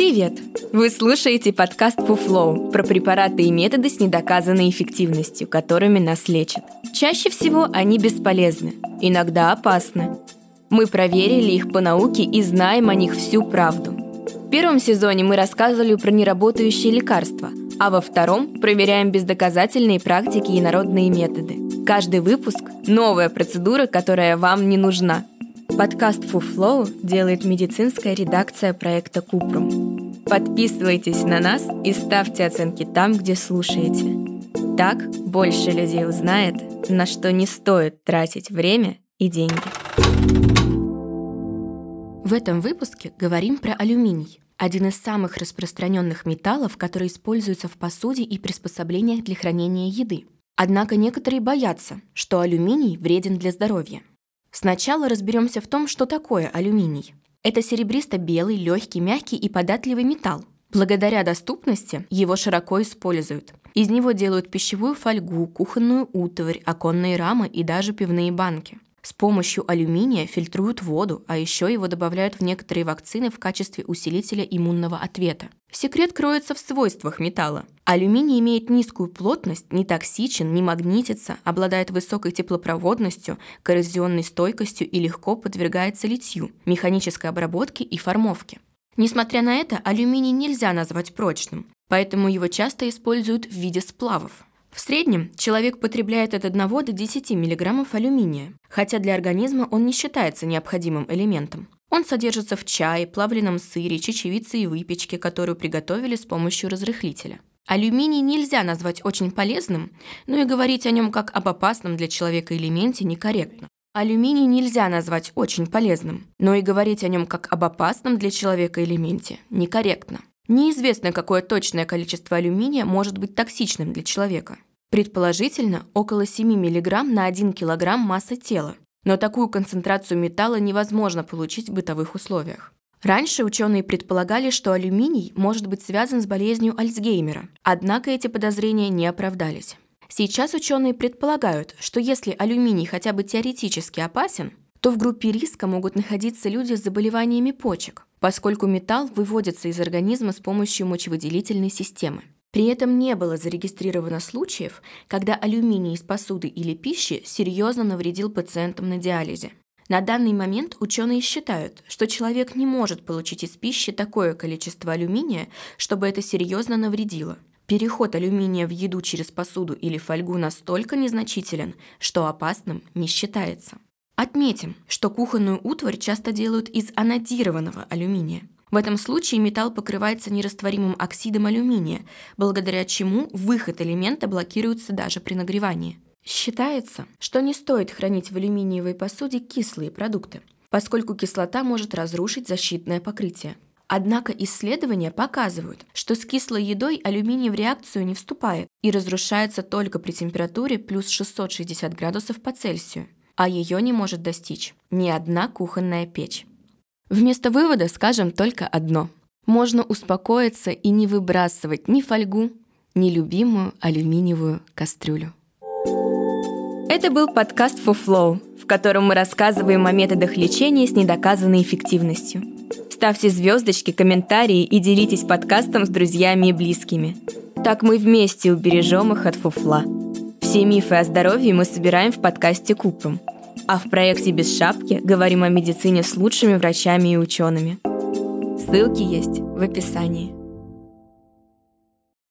Привет! Вы слушаете подкаст Фуфлоу про препараты и методы с недоказанной эффективностью, которыми нас лечат. Чаще всего они бесполезны, иногда опасны. Мы проверили их по науке и знаем о них всю правду. В первом сезоне мы рассказывали про неработающие лекарства, а во втором проверяем бездоказательные практики и народные методы. Каждый выпуск – новая процедура, которая вам не нужна – Подкаст «Фуфлоу» делает медицинская редакция проекта «Купрум». Подписывайтесь на нас и ставьте оценки там, где слушаете. Так больше людей узнает, на что не стоит тратить время и деньги. В этом выпуске говорим про алюминий, один из самых распространенных металлов, который используется в посуде и приспособлениях для хранения еды. Однако некоторые боятся, что алюминий вреден для здоровья. Сначала разберемся в том, что такое алюминий. Это серебристо-белый, легкий, мягкий и податливый металл. Благодаря доступности его широко используют. Из него делают пищевую фольгу, кухонную утварь, оконные рамы и даже пивные банки. С помощью алюминия фильтруют воду, а еще его добавляют в некоторые вакцины в качестве усилителя иммунного ответа. Секрет кроется в свойствах металла. Алюминий имеет низкую плотность, не токсичен, не магнитится, обладает высокой теплопроводностью, коррозионной стойкостью и легко подвергается литью, механической обработке и формовке. Несмотря на это, алюминий нельзя назвать прочным, поэтому его часто используют в виде сплавов. В среднем человек потребляет от 1 до 10 мг алюминия, хотя для организма он не считается необходимым элементом. Он содержится в чае, плавленном сыре, чечевице и выпечке, которую приготовили с помощью разрыхлителя. Алюминий нельзя назвать очень полезным, но и говорить о нем как об опасном для человека элементе некорректно. Алюминий нельзя назвать очень полезным, но и говорить о нем как об опасном для человека элементе некорректно. Неизвестно, какое точное количество алюминия может быть токсичным для человека. Предположительно, около 7 мг на 1 кг массы тела. Но такую концентрацию металла невозможно получить в бытовых условиях. Раньше ученые предполагали, что алюминий может быть связан с болезнью Альцгеймера, однако эти подозрения не оправдались. Сейчас ученые предполагают, что если алюминий хотя бы теоретически опасен, то в группе риска могут находиться люди с заболеваниями почек, поскольку металл выводится из организма с помощью мочевыделительной системы. При этом не было зарегистрировано случаев, когда алюминий из посуды или пищи серьезно навредил пациентам на диализе. На данный момент ученые считают, что человек не может получить из пищи такое количество алюминия, чтобы это серьезно навредило. Переход алюминия в еду через посуду или фольгу настолько незначителен, что опасным не считается. Отметим, что кухонную утварь часто делают из анодированного алюминия. В этом случае металл покрывается нерастворимым оксидом алюминия, благодаря чему выход элемента блокируется даже при нагревании. Считается, что не стоит хранить в алюминиевой посуде кислые продукты, поскольку кислота может разрушить защитное покрытие. Однако исследования показывают, что с кислой едой алюминий в реакцию не вступает и разрушается только при температуре плюс 660 градусов по Цельсию а ее не может достичь ни одна кухонная печь. Вместо вывода скажем только одно. Можно успокоиться и не выбрасывать ни фольгу, ни любимую алюминиевую кастрюлю. Это был подкаст For Flow, в котором мы рассказываем о методах лечения с недоказанной эффективностью. Ставьте звездочки, комментарии и делитесь подкастом с друзьями и близкими. Так мы вместе убережем их от фуфла. Все мифы о здоровье мы собираем в подкасте Купрум. А в проекте «Без шапки» говорим о медицине с лучшими врачами и учеными. Ссылки есть в описании.